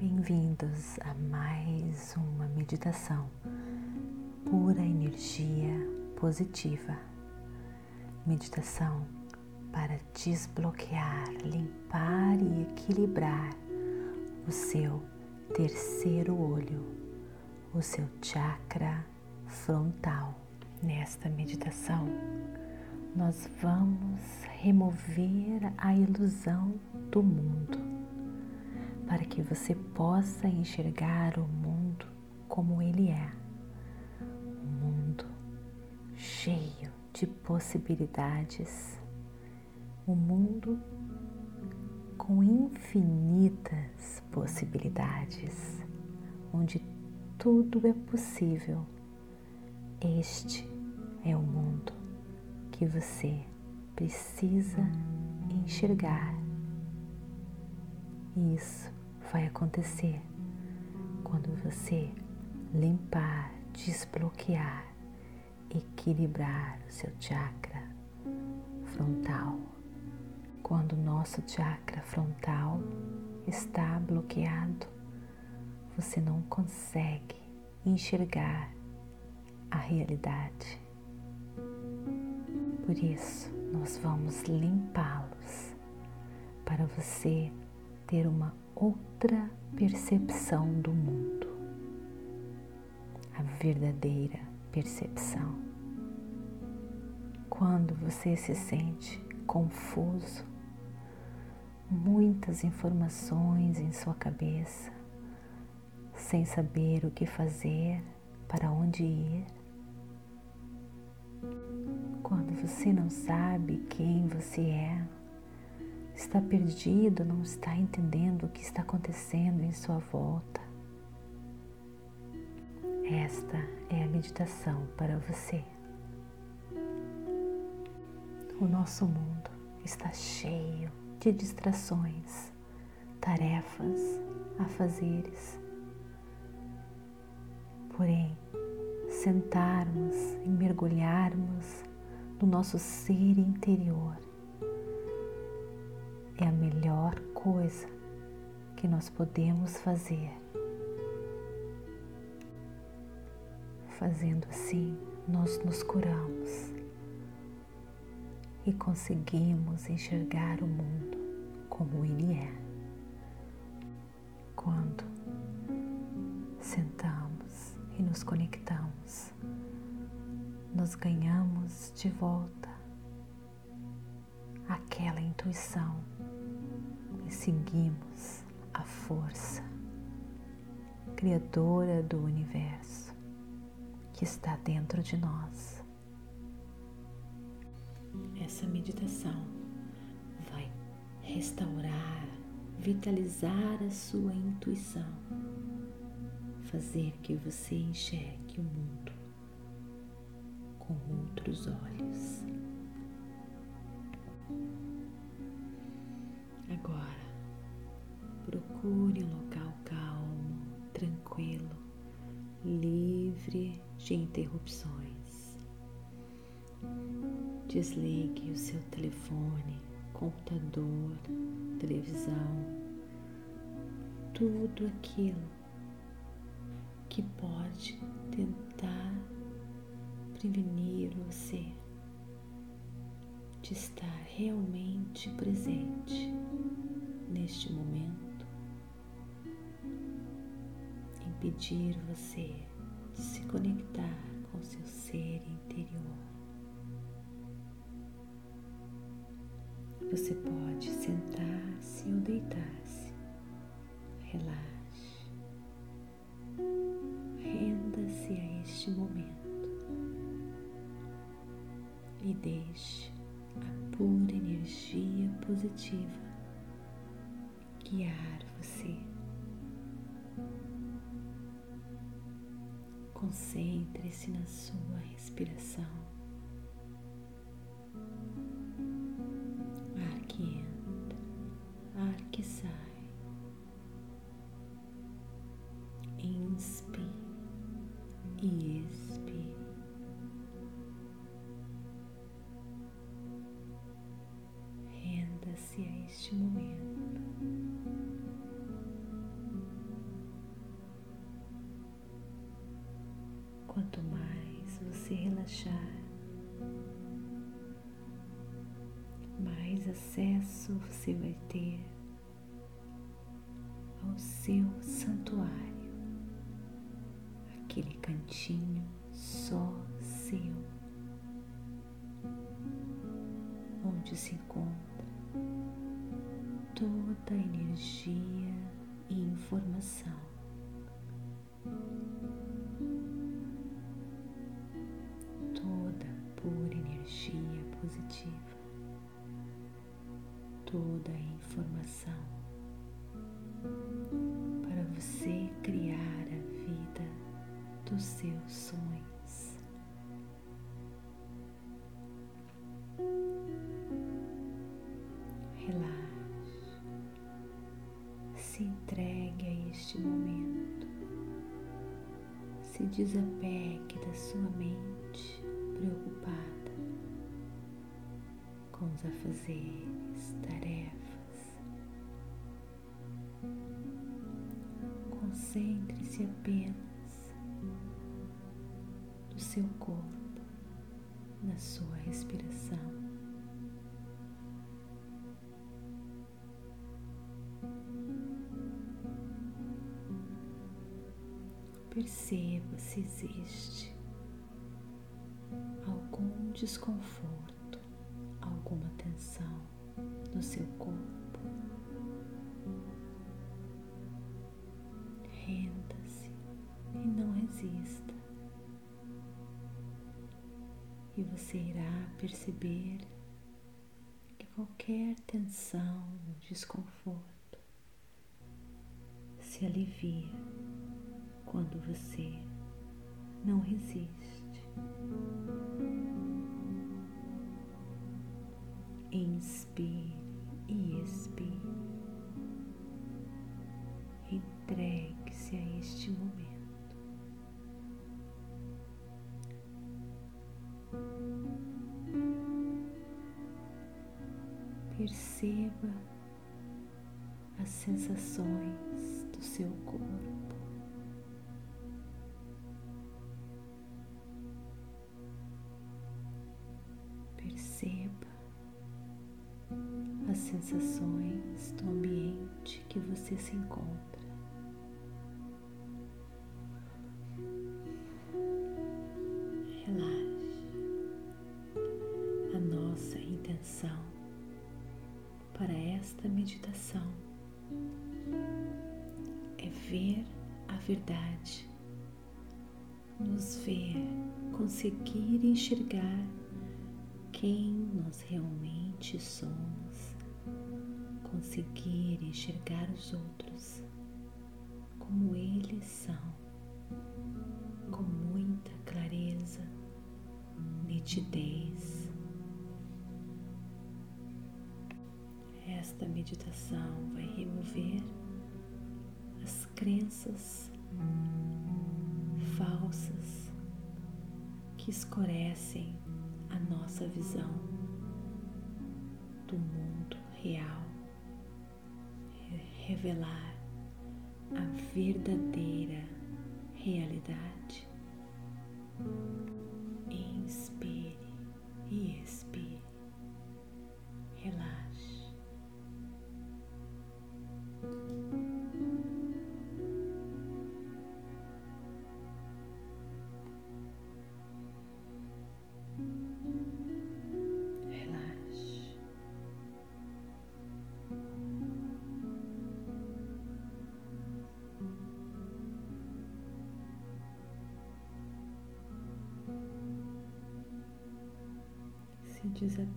Bem-vindos a mais uma meditação pura energia positiva. Meditação para desbloquear, limpar e equilibrar o seu terceiro olho, o seu chakra frontal. Nesta meditação, nós vamos remover a ilusão do mundo para que você possa enxergar o mundo como ele é um mundo cheio de possibilidades, um mundo com infinitas possibilidades, onde tudo é possível. Este é o mundo que você precisa enxergar. Isso vai acontecer quando você limpar, desbloquear, equilibrar o seu chakra frontal. Quando o nosso chakra frontal está bloqueado, você não consegue enxergar a realidade. Por isso, nós vamos limpá-los para você ter uma outra percepção do mundo, a verdadeira percepção. Quando você se sente confuso, muitas informações em sua cabeça, sem saber o que fazer, para onde ir. Quando você não sabe quem você é, está perdido, não está entendendo o que está acontecendo em sua volta. Esta é a meditação para você. O nosso mundo está cheio de distrações, tarefas, afazeres. Porém, sentarmos e mergulharmos no nosso ser interior é a melhor coisa que nós podemos fazer. Fazendo assim, nós nos curamos e conseguimos enxergar o mundo como ele é. Quando sentamos e nos conectamos, nós ganhamos de volta aquela intuição seguimos a força criadora do universo que está dentro de nós. Essa meditação vai restaurar, vitalizar a sua intuição, fazer que você enxergue o mundo com outros olhos. Procure um local calmo, tranquilo, livre de interrupções. Desligue o seu telefone, computador, televisão, tudo aquilo que pode tentar prevenir você de estar realmente presente neste momento, impedir você de se conectar com seu ser interior. Você pode sentar-se ou deitar-se. Relaxe. Renda-se a este momento e deixe a pura energia positiva guiar Concentre-se na sua respiração. Quanto mais você relaxar, mais acesso você vai ter ao seu santuário, aquele cantinho só seu, onde se encontra toda a energia e informação. Energia positiva, toda a informação para você criar a vida dos seus sonhos. Relaxe, se entregue a este momento, se desapegue da sua mente os afazeres, tarefas Concentre-se apenas no seu corpo, na sua respiração. Perceba se existe algum desconforto, alguma tensão no seu corpo. Renda-se e não resista. E você irá perceber que qualquer tensão desconforto se alivia quando você não resiste. Perceba as sensações do seu corpo. Perceba as sensações do ambiente que você se encontra. Relaxe. A nossa intenção para esta meditação é ver a verdade, nos ver, conseguir enxergar quem nós realmente somos, conseguir enxergar os outros como eles são, com muita clareza, nitidez. Esta meditação vai remover as crenças falsas que escurecem a nossa visão do mundo real, revelar a verdadeira realidade. Inspire e expire,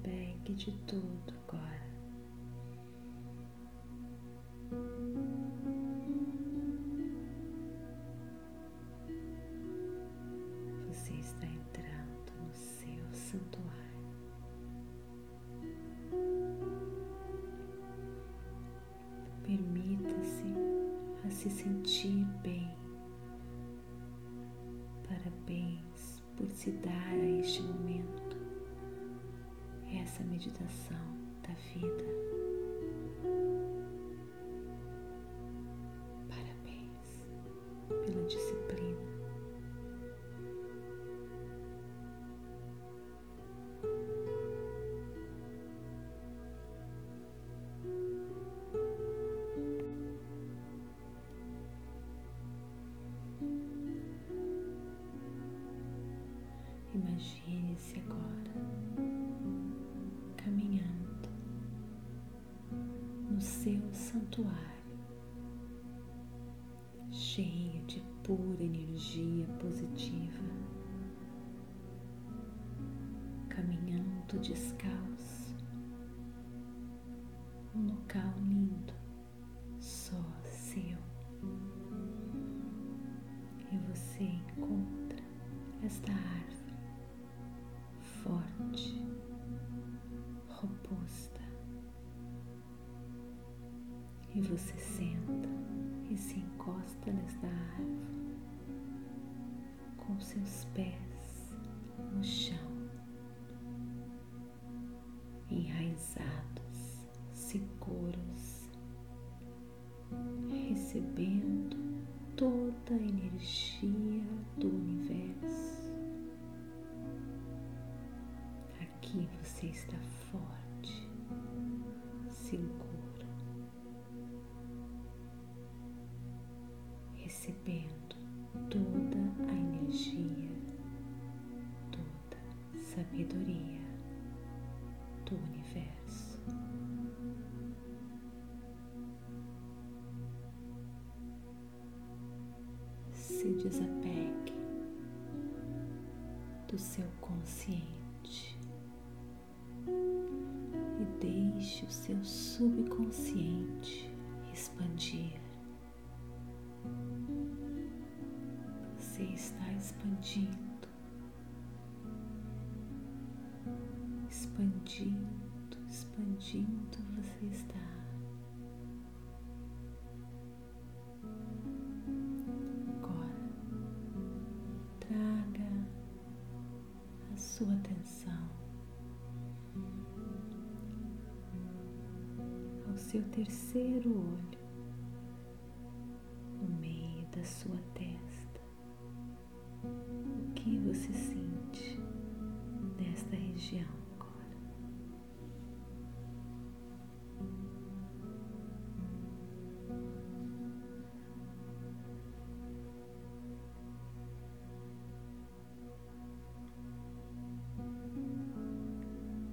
desapegue de tudo agora. Você está entrando no seu santuário. Permita-se a se sentir bem. Parabéns por se dar a este momento, essa meditação da vida. Parabéns pela disciplina. Santuário, cheio de pura energia positiva, caminhando descalço, encosta nesta árvore com seus pés no chão, enraizados, seguros, recebendo toda a energia do universo. Aqui você está forte, do seu consciente e deixe o seu subconsciente expandir. você está expandindo, expandindo, expandindo, você está. Terceiro olho, no meio da sua testa o que você sente nesta região agora.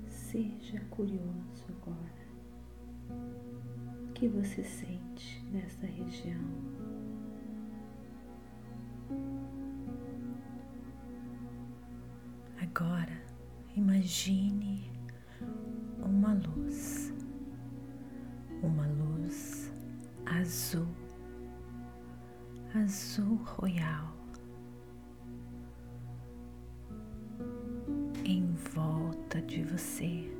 Seja curioso agora. Que você sente nesta região? Agora imagine uma luz, uma luz azul, azul royal, em volta de você.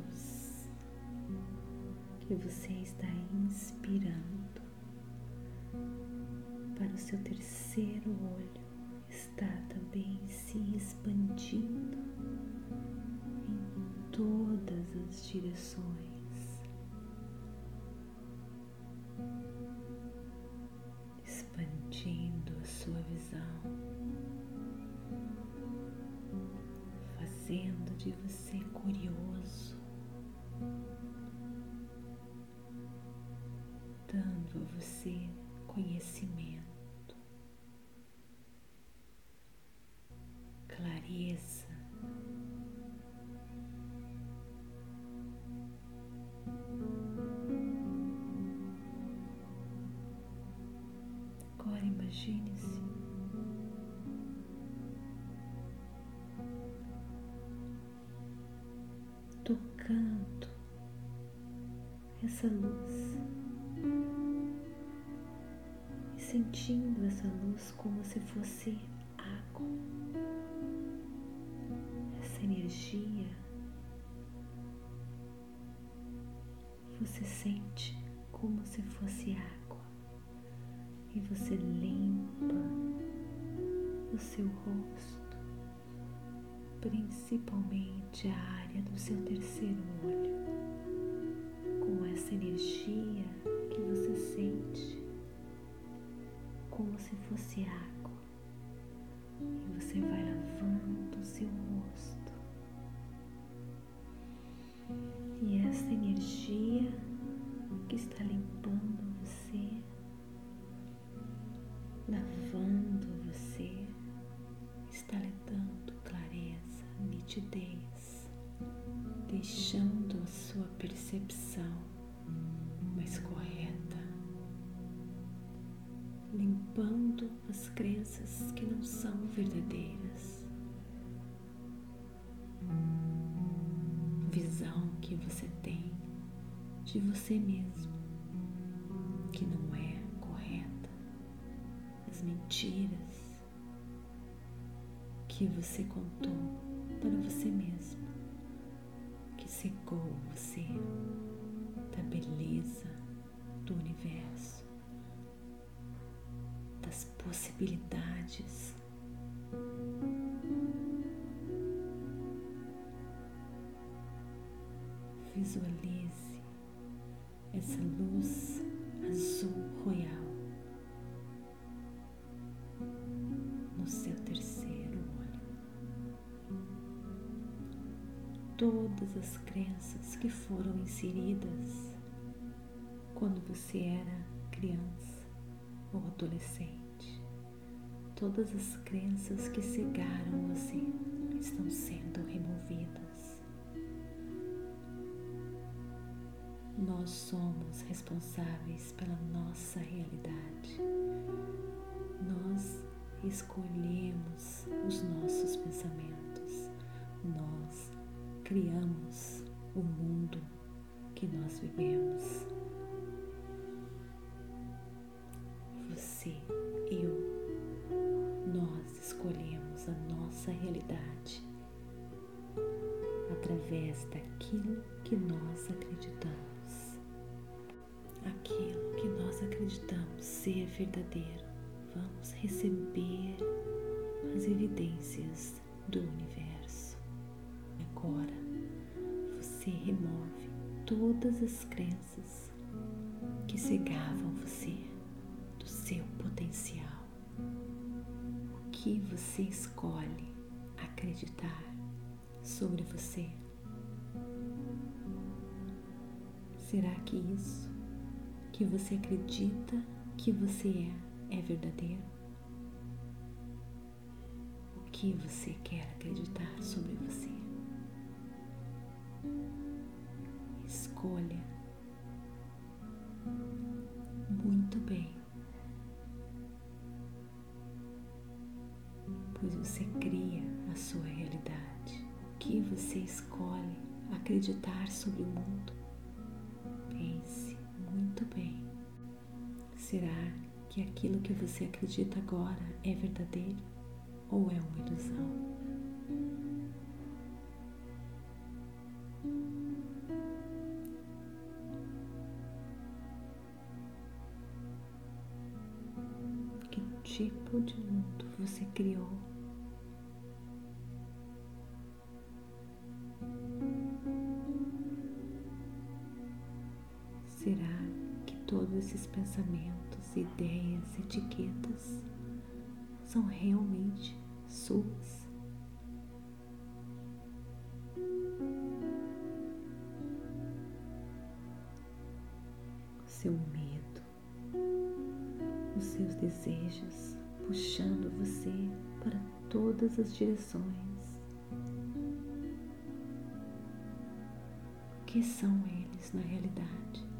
que você está inspirando para o seu terceiro olho está também se expandindo em todas as direções. sua visão, fazendo de você curioso, dando a você conhecimento, sentindo essa luz como se fosse água, essa energia. Você sente como se fosse água e você limpa o seu rosto, principalmente a área do seu terceiro olho, com essa energia que fosse água e você vai lavando o seu rosto. E essa energia que está limpando você, lavando você, está lhe dando clareza, nitidez, deixando a sua percepção mais correta, limpando as crenças que não são verdadeiras. Visão que você tem de você mesmo, que não é correta, as mentiras que você contou para você mesmo, que cegou você da beleza do universo, das possibilidades. Visualize essa luz azul royal no seu terceiro olho. Todas as crenças que foram inseridas quando você era criança ou adolescente, todas as crenças que cegaram você estão sendo removidas. Nós somos responsáveis pela nossa realidade. Nós escolhemos os nossos pensamentos. Nós criamos o mundo que nós vivemos. Você, nossa realidade através daquilo que nós acreditamos aquilo que nós acreditamos ser verdadeiro, vamos receber as evidências do universo. Agora você remove todas as crenças que cegavam você do seu potencial. O que você escolhe acreditar sobre você? Será que isso que você acredita que você é é verdadeiro? O que você quer acreditar sobre você? Escolha acreditar sobre o mundo? Pense muito bem. Será que aquilo que você acredita agora é verdadeiro ou é uma ilusão? Que tipo de mundo você criou? Esses pensamentos, ideias, etiquetas são realmente suas? Seu medo, os seus desejos puxando você para todas as direções. O que são eles na realidade?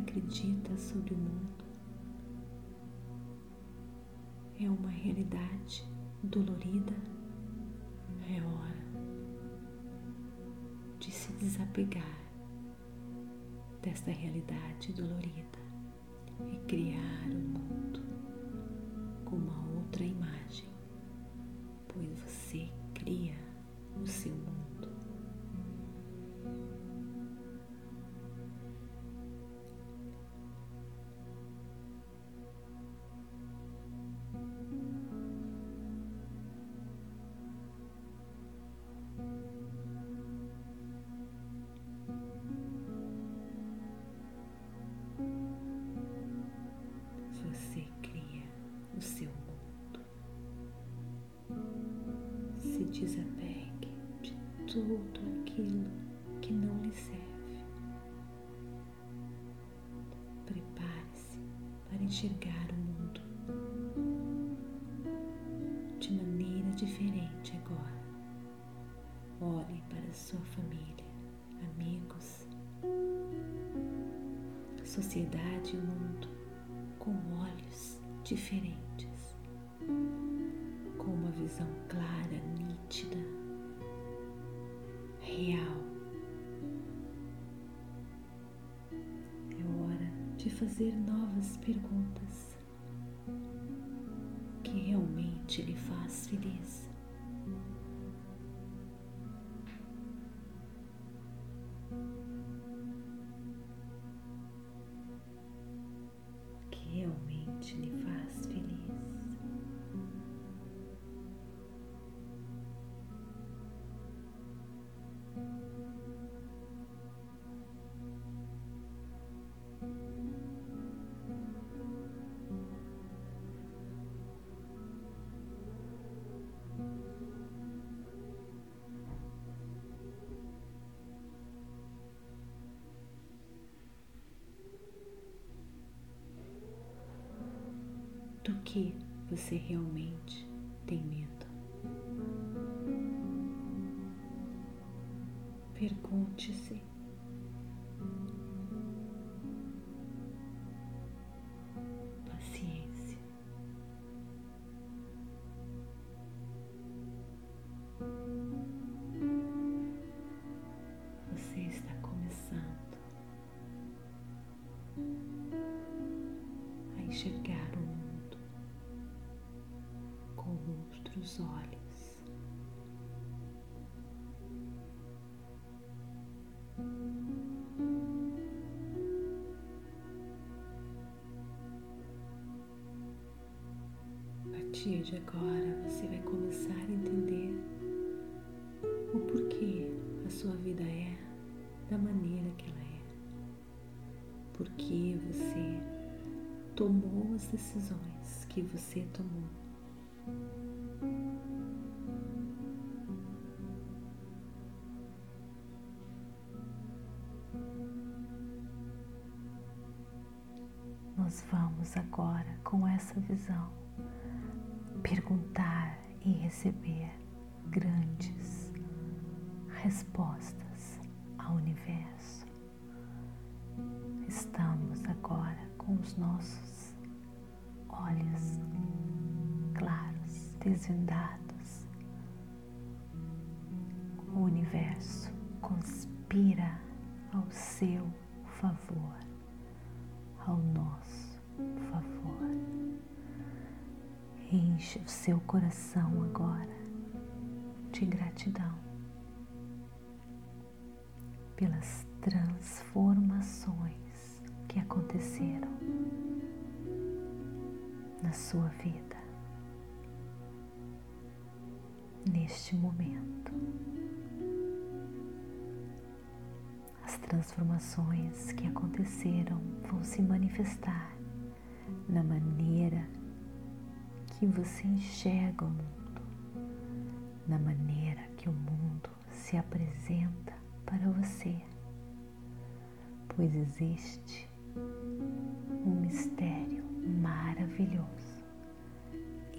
Acredita sobre o mundo. É uma realidade dolorida, é hora de se desapegar desta realidade dolorida e criar um enxergar o mundo de maneira diferente agora. Olhe para sua família, amigos, sociedade e mundo com olhos diferentes, de fazer novas perguntas que realmente lhe faz feliz. Que você realmente tem medo? Pergunte-se. Partir de agora você vai começar a entender o porquê a sua vida é da maneira que ela é. Porque você tomou as decisões que você tomou. Nós vamos agora, com essa visão, perguntar e receber grandes respostas ao universo. Estamos agora com os nossos olhos claros, desvendados. O universo conspira ao seu favor, Enche o seu coração agora de gratidão pelas transformações que aconteceram na sua vida neste momento. As transformações que aconteceram vão se manifestar na maneira que você enxerga o mundo, na maneira que o mundo se apresenta para você, pois existe um mistério maravilhoso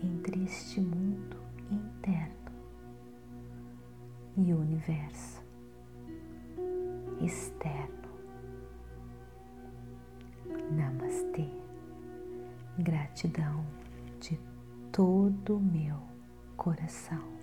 entre este mundo interno e o universo externo. Namastê. Gratidão todo o meu coração.